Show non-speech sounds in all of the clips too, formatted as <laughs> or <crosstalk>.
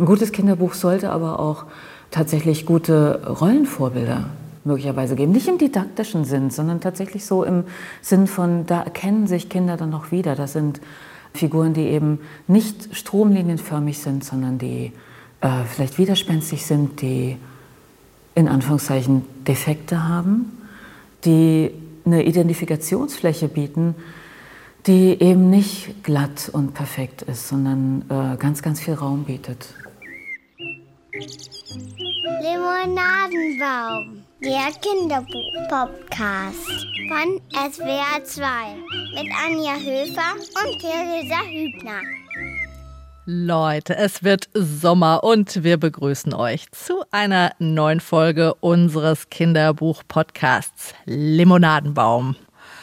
Ein gutes Kinderbuch sollte aber auch tatsächlich gute Rollenvorbilder möglicherweise geben. Nicht im didaktischen Sinn, sondern tatsächlich so im Sinn von, da erkennen sich Kinder dann noch wieder. Das sind Figuren, die eben nicht stromlinienförmig sind, sondern die äh, vielleicht widerspenstig sind, die in Anführungszeichen Defekte haben, die eine Identifikationsfläche bieten, die eben nicht glatt und perfekt ist, sondern äh, ganz, ganz viel Raum bietet. Limonadenbaum, der Kinderbuch-Podcast von SWR 2 mit Anja Höfer und Theresa Hübner. Leute, es wird Sommer und wir begrüßen euch zu einer neuen Folge unseres Kinderbuch-Podcasts Limonadenbaum.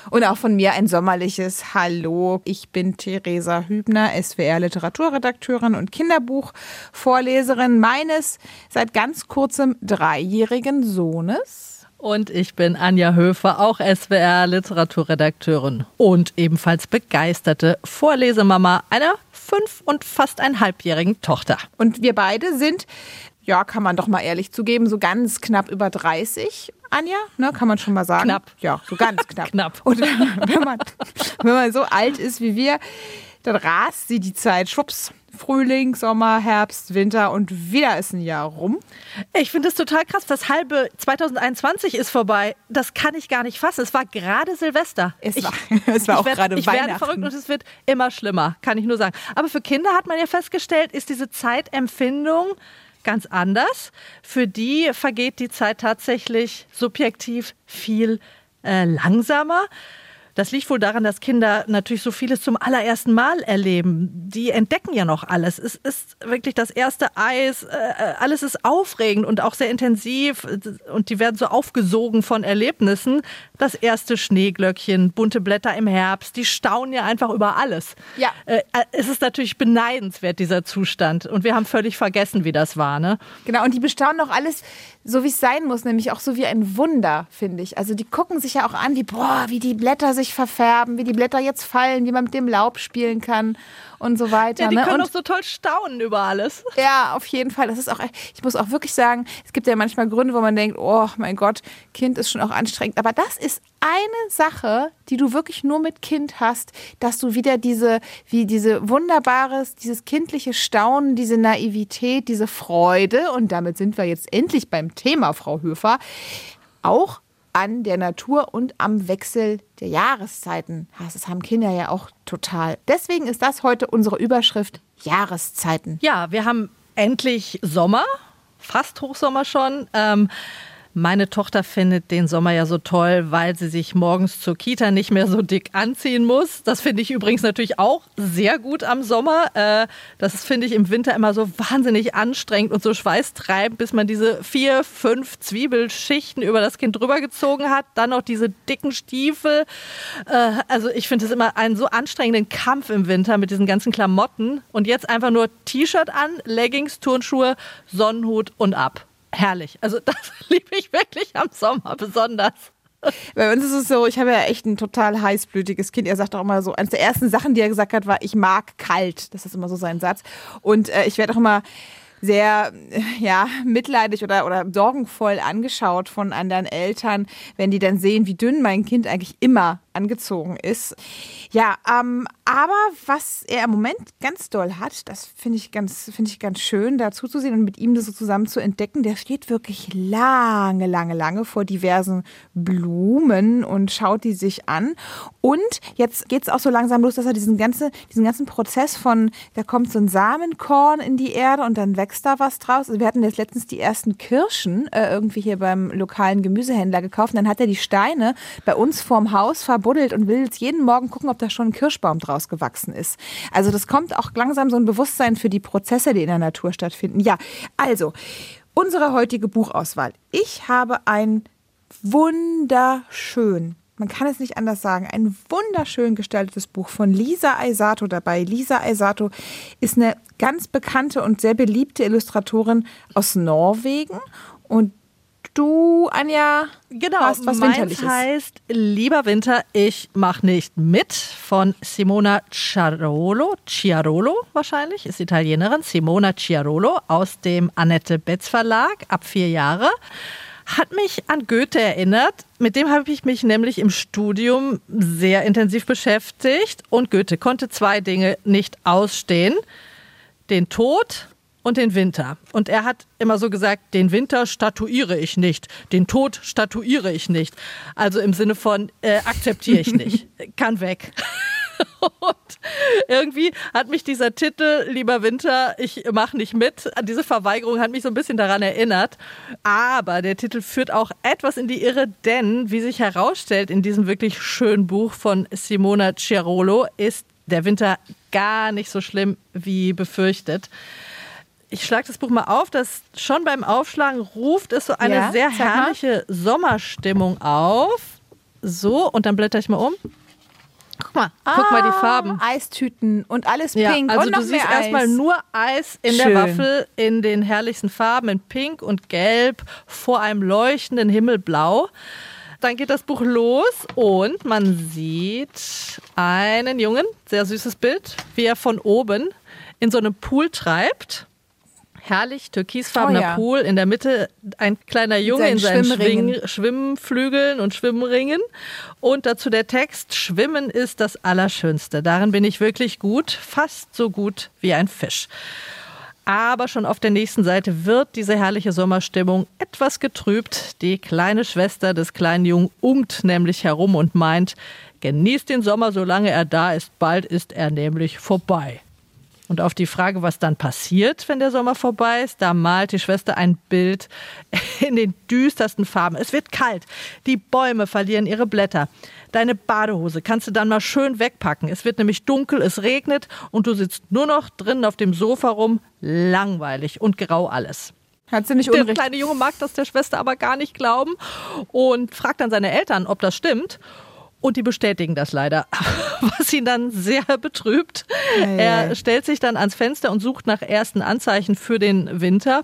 Und auch von mir ein sommerliches Hallo. Ich bin Theresa Hübner, SWR-Literaturredakteurin und Kinderbuchvorleserin meines seit ganz kurzem dreijährigen Sohnes. Und ich bin Anja Höfer, auch SWR-Literaturredakteurin und ebenfalls begeisterte Vorlesemama einer fünf- und fast einhalbjährigen Tochter. Und wir beide sind ja, kann man doch mal ehrlich zugeben, so ganz knapp über 30. Anja, ne, kann man schon mal sagen. Knapp. Ja, so ganz <laughs> knapp. knapp. Und wenn man, wenn man so alt ist wie wir, dann rast sie die Zeit schwupps. Frühling, Sommer, Herbst, Winter und wieder ist ein Jahr rum. Ich finde es total krass. Das halbe 2021 ist vorbei. Das kann ich gar nicht fassen. Es war gerade Silvester. Es ich, war, <laughs> es war auch werd, gerade Ich Weihnachten. werde verrückt und es wird immer schlimmer, kann ich nur sagen. Aber für Kinder hat man ja festgestellt, ist diese Zeitempfindung ganz anders. Für die vergeht die Zeit tatsächlich subjektiv viel äh, langsamer. Das liegt wohl daran, dass Kinder natürlich so vieles zum allerersten Mal erleben. Die entdecken ja noch alles. Es ist wirklich das erste Eis. Äh, alles ist aufregend und auch sehr intensiv. Und die werden so aufgesogen von Erlebnissen. Das erste Schneeglöckchen, bunte Blätter im Herbst. Die staunen ja einfach über alles. Ja. Äh, es ist natürlich beneidenswert, dieser Zustand. Und wir haben völlig vergessen, wie das war. Ne? Genau, und die bestaunen auch alles so, wie es sein muss, nämlich auch so wie ein Wunder, finde ich. Also die gucken sich ja auch an, wie, boah, wie die Blätter sich verfärben, wie die Blätter jetzt fallen, wie man mit dem Laub spielen kann und so weiter. Ja, die ne? können und doch so toll staunen über alles. <laughs> Ja, auf jeden Fall. Das ist auch, ich muss auch wirklich sagen, es gibt ja manchmal Gründe, wo man denkt, oh mein Gott, Kind ist schon auch anstrengend. Aber das ist eine Sache, die du wirklich nur mit Kind hast, dass du wieder diese, wie diese wunderbares, dieses kindliche Staunen, diese Naivität, diese Freude, und damit sind wir jetzt endlich beim Thema, Frau Höfer, auch an der Natur und am Wechsel der Jahreszeiten. Das haben Kinder ja auch total. Deswegen ist das heute unsere Überschrift Jahreszeiten. Ja, wir haben endlich Sommer, fast Hochsommer schon. Ähm, meine Tochter findet den Sommer ja so toll, weil sie sich morgens zur Kita nicht mehr so dick anziehen muss. Das finde ich übrigens natürlich auch sehr gut am Sommer. Äh, das finde ich im Winter immer so wahnsinnig anstrengend und so schweißtreibend, bis man diese vier, fünf Zwiebelschichten über das Kind drüber gezogen hat. Dann noch diese dicken Stiefel. Äh, also ich finde es immer einen so anstrengenden Kampf im Winter mit diesen ganzen Klamotten. Und jetzt einfach nur T-Shirt an, Leggings, Turnschuhe, Sonnenhut und ab herrlich. Also <laughs> das liebe ich wirklich am Sommer besonders. Bei uns ist es so, ich habe ja echt ein total heißblütiges Kind. Er sagt auch immer so, eines der ersten Sachen, die er gesagt hat, war, ich mag kalt. Das ist immer so sein Satz. Und äh, ich werde auch immer sehr ja, mitleidig oder, oder sorgenvoll angeschaut von anderen Eltern, wenn die dann sehen, wie dünn mein Kind eigentlich immer angezogen ist. Ja, ähm, aber was er im Moment ganz doll hat, das finde ich ganz, ich ganz schön, dazu zu sehen und mit ihm das so zusammen zu entdecken. Der steht wirklich lange, lange, lange vor diversen Blumen und schaut die sich an. Und jetzt geht es auch so langsam los, dass er diesen ganzen, diesen ganzen Prozess von, da kommt so ein Samenkorn in die Erde und dann wächst da was draus. Also wir hatten jetzt letztens die ersten Kirschen äh, irgendwie hier beim lokalen Gemüsehändler gekauft. Und dann hat er die Steine bei uns vorm Haus verbuddelt und will jetzt jeden Morgen gucken, ob da schon ein Kirschbaum draus gewachsen ist. Also das kommt auch langsam so ein Bewusstsein für die Prozesse, die in der Natur stattfinden. Ja, also unsere heutige Buchauswahl. Ich habe ein wunderschön man kann es nicht anders sagen, ein wunderschön gestaltetes Buch von Lisa Aisato dabei. Lisa Aisato ist eine ganz bekannte und sehr beliebte Illustratorin aus Norwegen und du, Anja, Genau, hast was meins Winterliches. heißt Lieber Winter, ich mach nicht mit von Simona Ciarolo, Ciarolo wahrscheinlich, ist Italienerin, Simona Ciarolo aus dem Annette Betz Verlag, ab vier Jahre. Hat mich an Goethe erinnert. Mit dem habe ich mich nämlich im Studium sehr intensiv beschäftigt. Und Goethe konnte zwei Dinge nicht ausstehen. Den Tod und den Winter. Und er hat immer so gesagt, den Winter statuiere ich nicht, den Tod statuiere ich nicht. Also im Sinne von, äh, akzeptiere ich nicht, <laughs> kann weg. <laughs> Und irgendwie hat mich dieser Titel, lieber Winter, ich mache nicht mit, diese Verweigerung hat mich so ein bisschen daran erinnert. Aber der Titel führt auch etwas in die Irre, denn wie sich herausstellt in diesem wirklich schönen Buch von Simona Ciarolo, ist der Winter gar nicht so schlimm wie befürchtet. Ich schlage das Buch mal auf, das schon beim Aufschlagen ruft es so eine Ja, sehr herrliche Sommerstimmung auf. So, und dann blätter ich mal um. Guck mal, guck mal die Farben. Ah, Eistüten und alles Ja, pink also und du siehst erstmal nur Eis in Schön. der Waffel in den herrlichsten Farben in Pink und Gelb vor einem leuchtenden Himmelblau. Dann geht das Buch los und man sieht einen Jungen, sehr süßes Bild, wie er von oben in so einem Pool treibt. Herrlich, türkisfarbener Oh ja. Pool, in der Mitte ein kleiner Junge in seinen seinen Schwimmringen. Schwimmflügeln und Schwimmringen. Und dazu der Text, Schwimmen ist das Allerschönste. Darin bin ich wirklich gut, fast so gut wie ein Fisch. Aber schon auf der nächsten Seite wird diese herrliche Sommerstimmung etwas getrübt. Die kleine Schwester des kleinen Jungen ungt nämlich herum und meint, genießt den Sommer, solange er da ist, bald ist er nämlich vorbei. Und auf die Frage, was dann passiert, wenn der Sommer vorbei ist, da malt die Schwester ein Bild <laughs> in den düstersten Farben. Es wird kalt, die Bäume verlieren ihre Blätter. Deine Badehose kannst du dann mal schön wegpacken. Es wird nämlich dunkel, es regnet und du sitzt nur noch drinnen auf dem Sofa rum. Langweilig und grau alles. Hat sie nicht Der unrecht. kleine Junge mag das der Schwester aber gar nicht glauben und fragt dann seine Eltern, ob das stimmt. Und die bestätigen das leider, <laughs> was ihn dann sehr betrübt. Er stellt sich dann ans Fenster und sucht nach ersten Anzeichen für den Winter.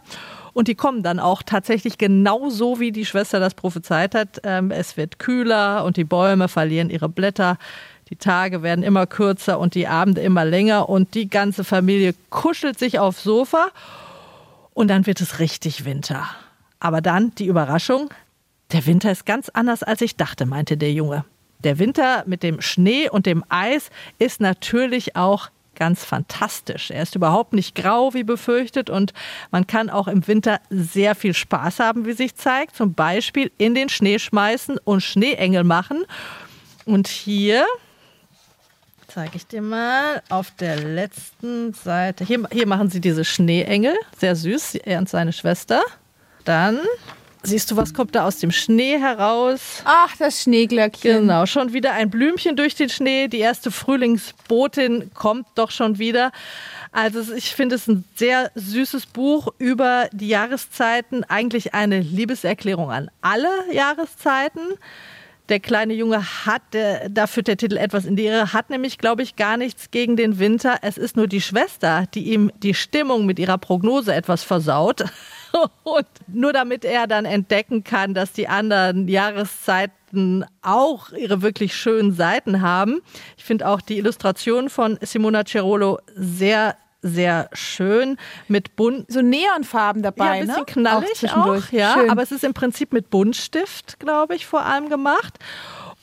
Und die kommen dann auch tatsächlich genau so, wie die Schwester das prophezeit hat. Ähm, Es wird kühler und die Bäume verlieren ihre Blätter. Die Tage werden immer kürzer und die Abende immer länger. Und die ganze Familie kuschelt sich aufs Sofa. Und dann wird es richtig Winter. Aber dann die Überraschung, der Winter ist ganz anders, als ich dachte, meinte der Junge. Der Winter mit dem Schnee und dem Eis ist natürlich auch ganz fantastisch. Er ist überhaupt nicht grau wie befürchtet und man kann auch im Winter sehr viel Spaß haben, wie sich zeigt. Zum Beispiel in den Schnee schmeißen und Schneeengel machen. Und hier zeige ich dir mal auf der letzten Seite. Hier, hier machen sie diese Schneeengel. Sehr süß, er und seine Schwester. Dann siehst du, was kommt da aus dem Schnee heraus? Ach, das Schneeglöckchen. Genau, schon wieder ein Blümchen durch den Schnee. Die erste Frühlingsbotin kommt doch schon wieder. Also ich finde es ein sehr süßes Buch über die Jahreszeiten. Eigentlich eine Liebeserklärung an alle Jahreszeiten. Der kleine Junge hat, der, da führt der Titel etwas in die Irre, hat nämlich, glaube ich, gar nichts gegen den Winter. Es ist nur die Schwester, die ihm die Stimmung mit ihrer Prognose etwas versaut. <laughs> <laughs> Und nur damit er dann entdecken kann, dass die anderen Jahreszeiten auch ihre wirklich schönen Seiten haben. Ich finde auch die Illustration von Simona Cerolo sehr, sehr schön mit bunt, So Neonfarben dabei, ja, ein bisschen ne? knallig auch, zwischendurch. ja, Schön. aber es ist im Prinzip mit Buntstift, glaube ich, vor allem gemacht.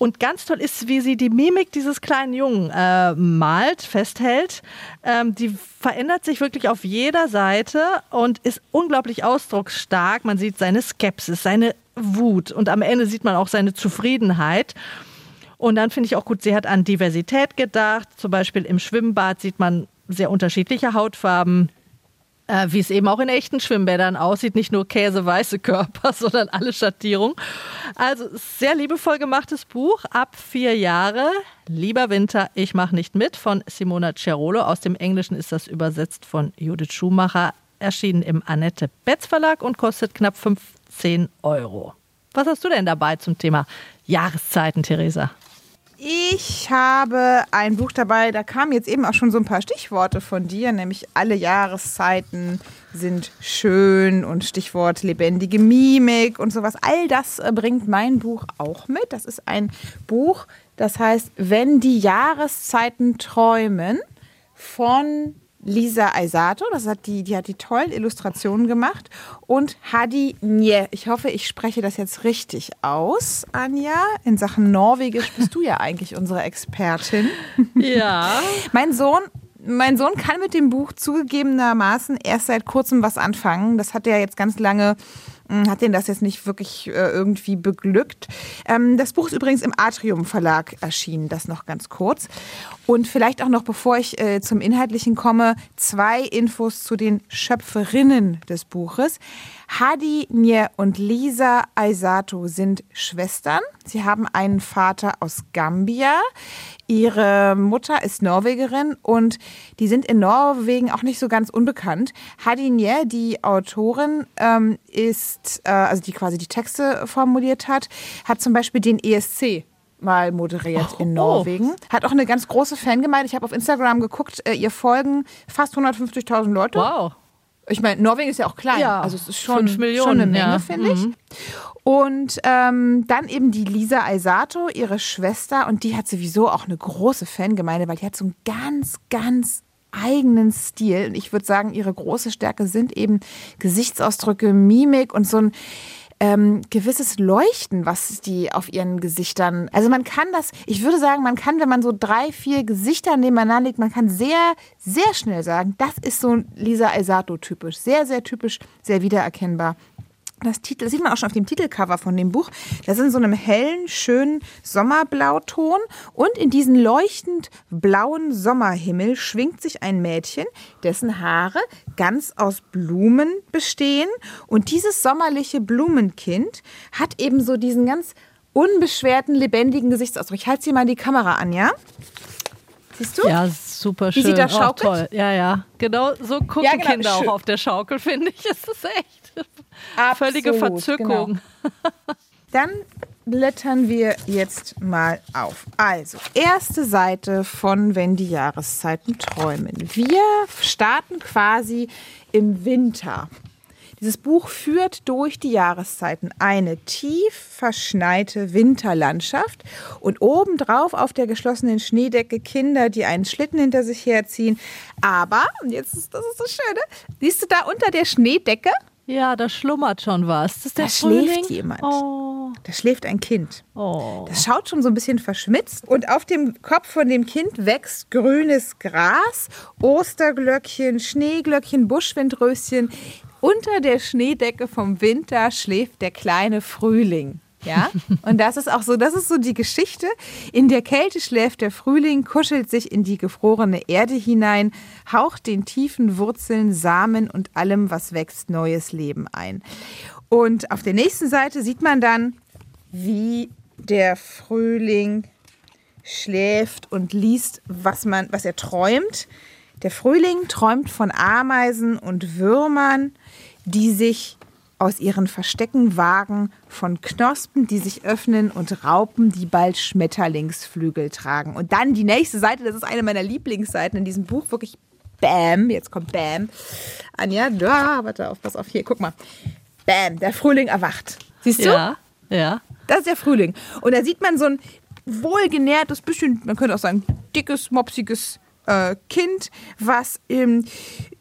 Und ganz toll ist, wie sie die Mimik dieses kleinen Jungen äh, malt, festhält. Ähm, die verändert sich wirklich auf jeder Seite und ist unglaublich ausdrucksstark. Man sieht seine Skepsis, seine Wut und am Ende sieht man auch seine Zufriedenheit. Und dann finde ich auch gut, sie hat an Diversität gedacht. Zum Beispiel im Schwimmbad sieht man sehr unterschiedliche Hautfarben. Äh, wie es eben auch in echten Schwimmbädern aussieht, nicht nur käseweiße Körper, <laughs> sondern alle Schattierungen. Also sehr liebevoll gemachtes Buch, ab vier Jahre. Lieber Winter, ich mache nicht mit von Simona Cerolo. Aus dem Englischen ist das übersetzt von Judith Schumacher, erschienen im Annette Betz Verlag und kostet knapp 15 Euro. Was hast du denn dabei zum Thema Jahreszeiten, Theresa? Ich habe ein Buch dabei, da kamen jetzt eben auch schon so ein paar Stichworte von dir, nämlich alle Jahreszeiten sind schön und Stichwort lebendige Mimik und sowas. All das äh, bringt mein Buch auch mit. Das ist ein Buch, das heißt, wenn die Jahreszeiten träumen von Lisa Aisato, das hat die, die hat die tollen Illustrationen gemacht und Hadi Nye. Ich hoffe, ich spreche das jetzt richtig aus, Anja. In Sachen Norwegisch bist du ja <laughs> eigentlich unsere Expertin. Ja. <laughs> mein Sohn mein Sohn kann mit dem Buch zugegebenermaßen erst seit kurzem was anfangen. Das hat er jetzt ganz lange hat den das jetzt nicht wirklich äh, irgendwie beglückt. Ähm, das Buch ist übrigens im Atrium Verlag erschienen, das noch ganz kurz. Und vielleicht auch noch, bevor ich äh, zum Inhaltlichen komme, zwei Infos zu den Schöpferinnen des Buches. Hadi Nye und Lisa Aisato sind Schwestern. Sie haben einen Vater aus Gambia. Ihre Mutter ist Norwegerin und die sind in Norwegen auch nicht so ganz unbekannt. Hadi Nye, die Autorin, ähm, ist, äh, also die quasi die Texte formuliert hat, hat zum Beispiel den ESC mal moderiert oh, in Norwegen. Oh. Hat auch eine ganz große Fangemeinde. Ich habe auf Instagram geguckt, äh, ihr folgen fast 150.000 Leute. Wow. Ich meine, Norwegen ist ja auch klein. Ja, also es ist schon, schon eine Menge, ja. finde ich. Mhm. Und ähm, dann eben die Lisa Aisato, ihre Schwester. Und die hat sowieso auch eine große Fangemeinde, weil die hat so einen ganz, ganz eigenen Stil. Und ich würde sagen, ihre große Stärke sind eben Gesichtsausdrücke, Mimik und so ein ähm, gewisses Leuchten, was die auf ihren Gesichtern. Also man kann das, ich würde sagen, man kann, wenn man so drei, vier Gesichter nebeneinander legt, man kann sehr, sehr schnell sagen, das ist so Lisa Aisato typisch. Sehr, sehr typisch, sehr wiedererkennbar das Titel, das sieht man auch schon auf dem Titelcover von dem Buch. Das ist in so einem hellen, schönen Sommerblauton und in diesen leuchtend blauen Sommerhimmel schwingt sich ein Mädchen, dessen Haare ganz aus Blumen bestehen und dieses sommerliche Blumenkind hat eben so diesen ganz unbeschwerten, lebendigen Gesichtsausdruck. Ich halte sie mal in die Kamera an, ja? Siehst du? Ja, super schön. Wie sie da schaukelt? Oh, toll. Ja, ja. Genau so gucken ja, genau. Kinder auch auf der Schaukel, finde ich. <laughs> Es ist echt. Absolut, Völlige Verzückung. Genau. <laughs> Dann blättern wir jetzt mal auf. Also, erste Seite von Wenn die Jahreszeiten träumen. Wir starten quasi im Winter. Dieses Buch führt durch die Jahreszeiten eine tief verschneite Winterlandschaft und obendrauf auf der geschlossenen Schneedecke Kinder, die einen Schlitten hinter sich herziehen. Aber, und jetzt ist das ist so schön, ne? siehst du da unter der Schneedecke ja, da schlummert schon was. Das ist der da Frühling? schläft jemand. Oh. Da schläft ein Kind. Oh. Das schaut schon so ein bisschen verschmitzt. Und auf dem Kopf von dem Kind wächst grünes Gras, Osterglöckchen, Schneeglöckchen, Buschwindröschen. Unter der Schneedecke vom Winter schläft der kleine Frühling. Ja, und das ist auch so, das ist so die Geschichte. In der Kälte schläft der Frühling, kuschelt sich in die gefrorene Erde hinein, haucht den tiefen Wurzeln, Samen und allem, was wächst, neues Leben ein. Und auf der nächsten Seite sieht man dann, wie der Frühling schläft und liest, was, man, was er träumt. Der Frühling träumt von Ameisen und Würmern, die sich aus ihren Verstecken wagen, von Knospen, die sich öffnen und Raupen, die bald Schmetterlingsflügel tragen. Und dann die nächste Seite, das ist eine meiner Lieblingsseiten in diesem Buch, wirklich Bam, jetzt kommt Bam. Anja, ja, warte auf, pass auf, hier, guck mal. Bam, der Frühling erwacht. Siehst du? Ja, ja. Das ist der Frühling. Und da sieht man so ein wohlgenährtes, bisschen, man könnte auch sagen, dickes, mopsiges äh, Kind, was ähm,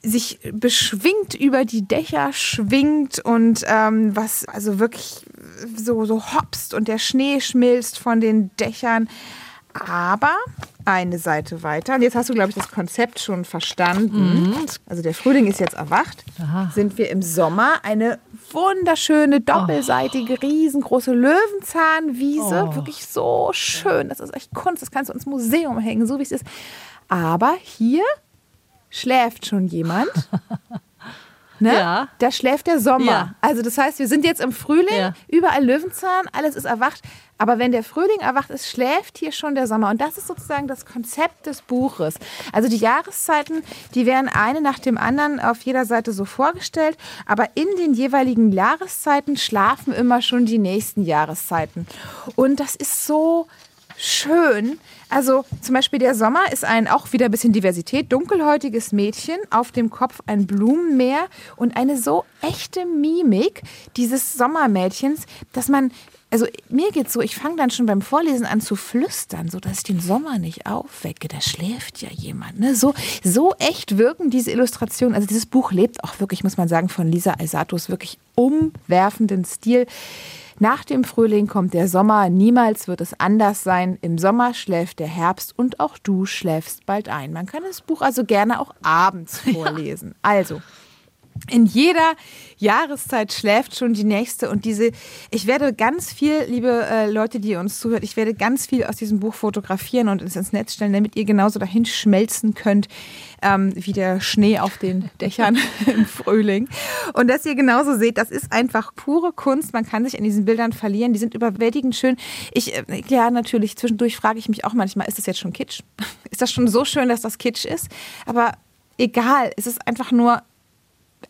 sich beschwingt über die Dächer schwingt und ähm, was also wirklich so, so hopst und der Schnee schmilzt von den Dächern. Aber eine Seite weiter, und jetzt hast du, glaube ich, das Konzept schon verstanden. Mhm. Also der Frühling ist jetzt erwacht. Aha. Sind wir im Sommer eine wunderschöne, doppelseitige, oh. riesengroße Löwenzahnwiese. Oh. Wirklich so schön. Das ist echt Kunst. Das kannst du ins Museum hängen, so wie es ist. Aber hier schläft schon jemand. <laughs> Ne? Ja. Da schläft der Sommer. Ja. Also das heißt, wir sind jetzt im Frühling, Ja. überall Löwenzahn, alles ist erwacht. Aber wenn der Frühling erwacht ist, schläft hier schon der Sommer. Und das ist sozusagen das Konzept des Buches. Also die Jahreszeiten, die werden eine nach dem anderen auf jeder Seite so vorgestellt. Aber in den jeweiligen Jahreszeiten schlafen immer schon die nächsten Jahreszeiten. Und das ist so schön. Also zum Beispiel der Sommer ist ein auch wieder ein bisschen Diversität. Dunkelhäutiges Mädchen, auf dem Kopf ein Blumenmeer und eine so echte Mimik dieses Sommermädchens, dass man also mir geht's so, ich fange dann schon beim Vorlesen an zu flüstern, so dass ich den Sommer nicht aufwecke. Da schläft ja jemand. Ne? So, so echt wirken diese Illustrationen. Also dieses Buch lebt auch wirklich, muss man sagen, von Lisa Alsatos wirklich umwerfenden Stil. Nach dem Frühling kommt der Sommer, niemals wird es anders sein. Im Sommer schläft der Herbst und auch du schläfst bald ein. Man kann das Buch also gerne auch abends <laughs> vorlesen. Ja. Also, in jeder Jahreszeit schläft schon die nächste und diese, ich werde ganz viel, liebe äh, Leute, die uns zuhört, ich werde ganz viel aus diesem Buch fotografieren und es ins Netz stellen, damit ihr genauso dahin schmelzen könnt, ähm, wie der Schnee auf den Dächern <laughs> im Frühling. Und dass ihr genauso seht, das ist einfach pure Kunst, man kann sich in diesen Bildern verlieren, die sind überwältigend schön. Ich, äh, ja, natürlich, zwischendurch frage ich mich auch manchmal, ist das jetzt schon Kitsch? <laughs> Ist das schon so schön, dass das Kitsch ist? Aber egal, es ist einfach nur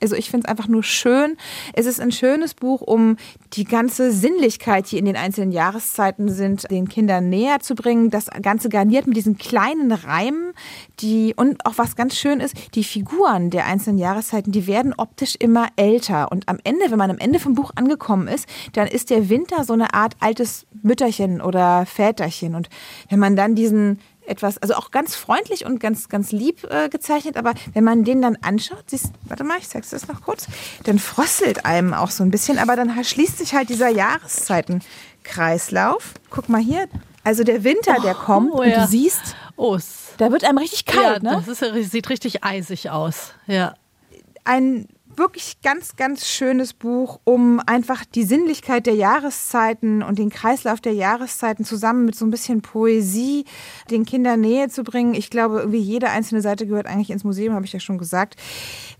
also ich finde es einfach nur schön. Es ist ein schönes Buch, um die ganze Sinnlichkeit, die in den einzelnen Jahreszeiten sind, den Kindern näher zu bringen. Das Ganze garniert mit diesen kleinen Reimen, die und auch was ganz schön ist, die Figuren der einzelnen Jahreszeiten, die werden optisch immer älter. Und am Ende, wenn man am Ende vom Buch angekommen ist, dann ist der Winter so eine Art altes Mütterchen oder Väterchen. Und wenn man dann diesen etwas, also auch ganz freundlich und ganz, ganz lieb äh, gezeichnet, aber wenn man den dann anschaut, siehst, warte mal, ich zeig's das noch kurz, dann frosselt einem auch so ein bisschen, aber dann schließt sich halt dieser Jahreszeitenkreislauf. Guck mal hier, also der Winter, der oh, kommt oh, ja. und du siehst, oh, da wird einem richtig kalt, ja, ne? Das ist, sieht richtig eisig aus, ja. Ein wirklich ganz, ganz schönes Buch, um einfach die Sinnlichkeit der Jahreszeiten und den Kreislauf der Jahreszeiten zusammen mit so ein bisschen Poesie den Kindern näher zu bringen. Ich glaube, irgendwie jede einzelne Seite gehört eigentlich ins Museum, habe ich ja schon gesagt.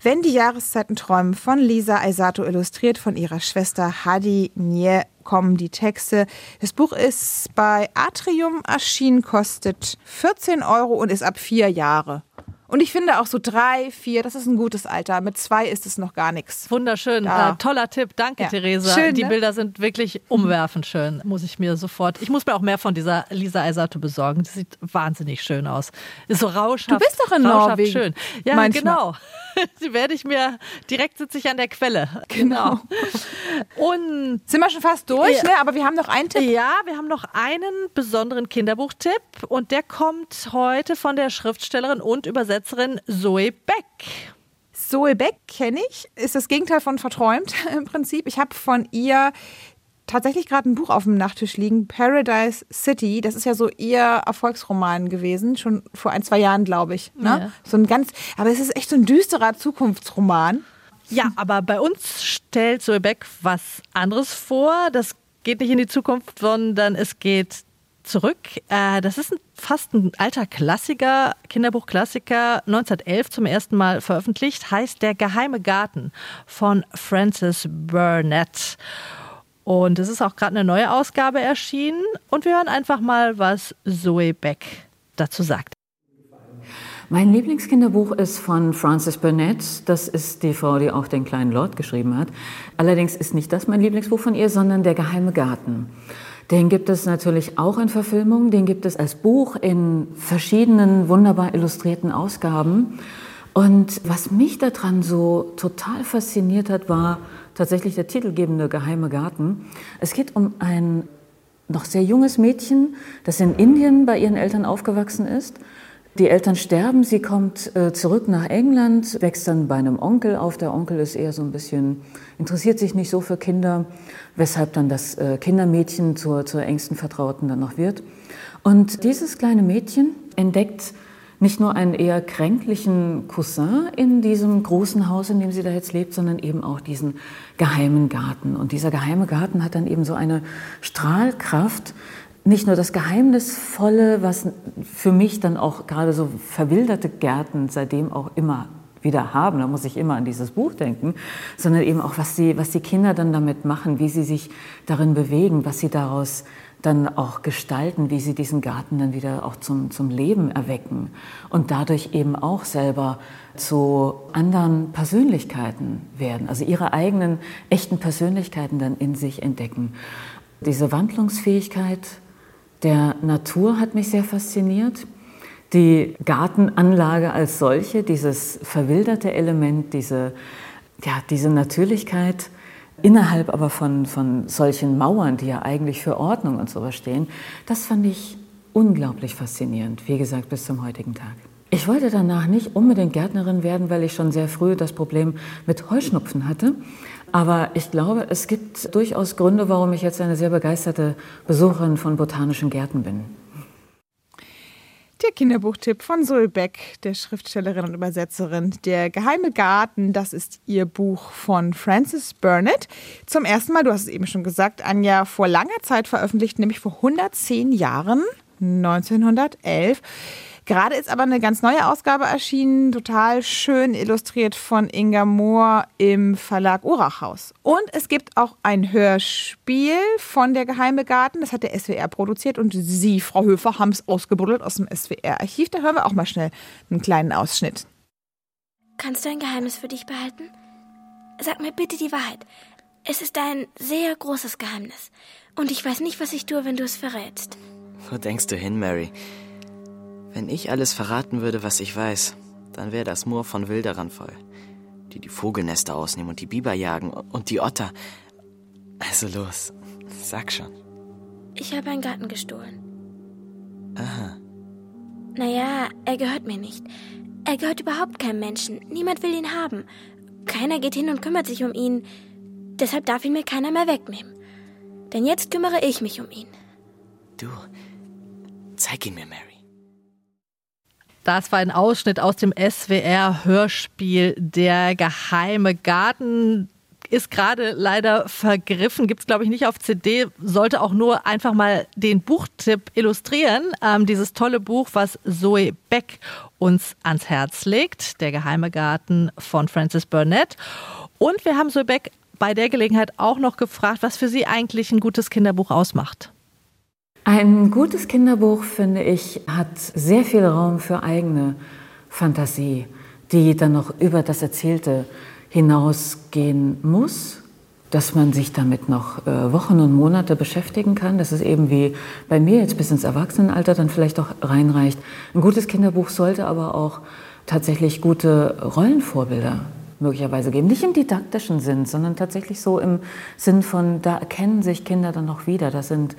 Wenn die Jahreszeiten träumen, von Lisa Aisato illustriert von ihrer Schwester Hadi Nye kommen die Texte. Das Buch ist bei Atrium erschienen, kostet 14 Euro und ist ab vier Jahre. Und ich finde auch so drei, vier, das ist ein gutes Alter. Mit zwei ist es noch gar nichts. Wunderschön. Äh, toller Tipp. Danke, ja. Theresa. Schön, Die ne? Bilder sind wirklich umwerfend schön. Muss ich mir sofort. Ich muss mir auch mehr von dieser Lisa Eisato besorgen. Die sieht wahnsinnig schön aus. Ist so rauschhaft. Du bist doch in Norwegen. schön. Ja, manchmal. genau. <laughs> Die werde ich mir, direkt sitze ich an der Quelle. Genau. Und sind wir schon fast durch, ja. ne? aber wir haben noch einen Tipp. Ja, wir haben noch einen besonderen Kinderbuchtipp und der kommt heute von der Schriftstellerin und Übersetzerin Zoe Beck. Zoe Beck kenne ich, ist das Gegenteil von verträumt <laughs> im Prinzip. Ich habe von ihr tatsächlich gerade ein Buch auf dem Nachttisch liegen, Paradise City. Das ist ja so ihr Erfolgsroman gewesen, schon vor ein, zwei Jahren, glaube ich. Ne? Ja. So ein ganz, aber es ist echt so ein düsterer Zukunftsroman. Ja, aber bei uns stellt Zoe Beck was anderes vor. Das geht nicht in die Zukunft, sondern es geht zurück. Äh, das ist fast ein alter Klassiker, Kinderbuchklassiker, 1911 zum ersten Mal veröffentlicht, heißt Der geheime Garten von Francis Burnett. Und es ist auch gerade eine neue Ausgabe erschienen. Und wir hören einfach mal, was Zoe Beck dazu sagt. Mein Lieblingskinderbuch ist von Frances Burnett. Das ist die Frau, die auch den kleinen Lord geschrieben hat. Allerdings ist nicht das mein Lieblingsbuch von ihr, sondern Der geheime Garten. Den gibt es natürlich auch in Verfilmung. Den gibt es als Buch in verschiedenen wunderbar illustrierten Ausgaben. Und was mich daran so total fasziniert hat, war tatsächlich der titelgebende Geheime Garten. Es geht um ein noch sehr junges Mädchen, das in Indien bei ihren Eltern aufgewachsen ist. Die Eltern sterben, sie kommt äh, zurück nach England, wächst dann bei einem Onkel auf. Der Onkel ist eher so ein bisschen, interessiert sich nicht so für Kinder, weshalb dann das äh, Kindermädchen zur, zur engsten Vertrauten dann noch wird. Und dieses kleine Mädchen entdeckt nicht nur einen eher kränklichen Cousin in diesem großen Haus, in dem sie da jetzt lebt, sondern eben auch diesen geheimen Garten. Und dieser geheime Garten hat dann eben so eine Strahlkraft, nicht nur das Geheimnisvolle, was für mich dann auch gerade so verwilderte Gärten seitdem auch immer wieder haben, da muss ich immer an dieses Buch denken, sondern eben auch, was die, was die Kinder dann damit machen, wie sie sich darin bewegen, was sie daraus dann auch gestalten, wie sie diesen Garten dann wieder auch zum, zum Leben erwecken und dadurch eben auch selber zu anderen Persönlichkeiten werden, also ihre eigenen echten Persönlichkeiten dann in sich entdecken. Diese Wandlungsfähigkeit der Natur hat mich sehr fasziniert. Die Gartenanlage als solche, dieses verwilderte Element, diese, ja, diese Natürlichkeit, innerhalb aber von, von solchen Mauern, die ja eigentlich für Ordnung und sowas stehen, das fand ich unglaublich faszinierend, wie gesagt, bis zum heutigen Tag. Ich wollte danach nicht unbedingt Gärtnerin werden, weil ich schon sehr früh das Problem mit Heuschnupfen hatte. Aber ich glaube, es gibt durchaus Gründe, warum ich jetzt eine sehr begeisterte Besucherin von botanischen Gärten bin. Der Kinderbuchtipp von Zoe Beck, der Schriftstellerin und Übersetzerin. Der geheime Garten, das ist ihr Buch von Frances Burnett. Zum ersten Mal, du hast es eben schon gesagt, Anja, vor langer Zeit veröffentlicht, nämlich vor 110 Jahren, 1911. Gerade ist aber eine ganz neue Ausgabe erschienen, total schön illustriert von Inga Mohr im Verlag Urachhaus. Und es gibt auch ein Hörspiel von Der Geheime Garten, das hat der SWR produziert und Sie, Frau Höfer, haben es ausgebuddelt aus dem SWR-Archiv. Da hören wir auch mal schnell einen kleinen Ausschnitt. Kannst du ein Geheimnis für dich behalten? Sag mir bitte die Wahrheit. Es ist ein sehr großes Geheimnis. Und ich weiß nicht, was ich tue, wenn du es verrätst. Wo denkst du hin, Mary? Wenn ich alles verraten würde, was ich weiß, dann wäre das Moor von Wilderern voll. Die die Vogelnester ausnehmen und die Biber jagen und die Otter. Also los, sag schon. Ich habe einen Garten gestohlen. Aha. Naja, er gehört mir nicht. Er gehört überhaupt keinem Menschen. Niemand will ihn haben. Keiner geht hin und kümmert sich um ihn. Deshalb darf ihn mir keiner mehr wegnehmen. Denn jetzt kümmere ich mich um ihn. Du, zeig ihn mir, Mary. Das war ein Ausschnitt aus dem SWR-Hörspiel Der geheime Garten. Ist gerade leider vergriffen, gibt es glaube ich nicht auf CD, sollte auch nur einfach mal den Buchtipp illustrieren. Ähm, dieses tolle Buch, was Zoe Beck uns ans Herz legt, Der geheime Garten von Francis Burnett. Und wir haben Zoe Beck bei der Gelegenheit auch noch gefragt, was für sie eigentlich ein gutes Kinderbuch ausmacht. Ein gutes Kinderbuch, finde ich, hat sehr viel Raum für eigene Fantasie, die dann noch über das Erzählte hinausgehen muss, dass man sich damit noch äh, Wochen und Monate beschäftigen kann, dass es eben wie bei mir jetzt bis ins Erwachsenenalter dann vielleicht auch reinreicht. Ein gutes Kinderbuch sollte aber auch tatsächlich gute Rollenvorbilder möglicherweise geben. Nicht im didaktischen Sinn, sondern tatsächlich so im Sinn von, da erkennen sich Kinder dann noch wieder. Das sind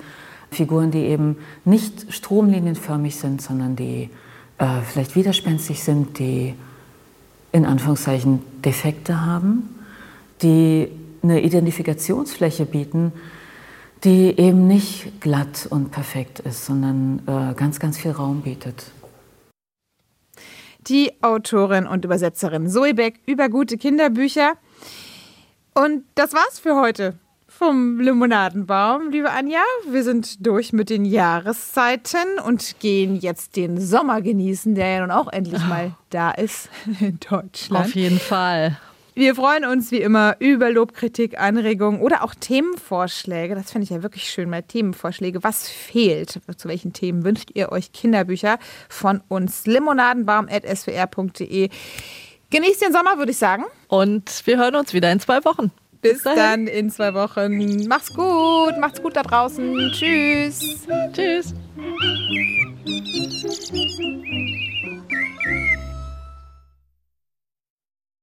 Figuren, die eben nicht stromlinienförmig sind, sondern die äh, vielleicht widerspenstig sind, die in Anführungszeichen Defekte haben, die eine Identifikationsfläche bieten, die eben nicht glatt und perfekt ist, sondern äh, ganz, ganz viel Raum bietet. Die Autorin und Übersetzerin Zoe Beck über gute Kinderbücher. Und das war's für heute vom Limonadenbaum, liebe Anja. Wir sind durch mit den Jahreszeiten und gehen jetzt den Sommer genießen, der ja nun auch endlich mal da ist <laughs> in Deutschland. Auf jeden Fall. Wir freuen uns wie immer über Lob, Kritik, Anregungen oder auch Themenvorschläge. Das finde ich ja wirklich schön, mal Themenvorschläge. Was fehlt? Zu welchen Themen wünscht ihr euch Kinderbücher von uns? limonadenbaum.swr.de. Genießt den Sommer, würde ich sagen. Und wir hören uns wieder in zwei Wochen. Bis dann in zwei Wochen. Macht's gut. Macht's gut da draußen. Tschüss. Tschüss.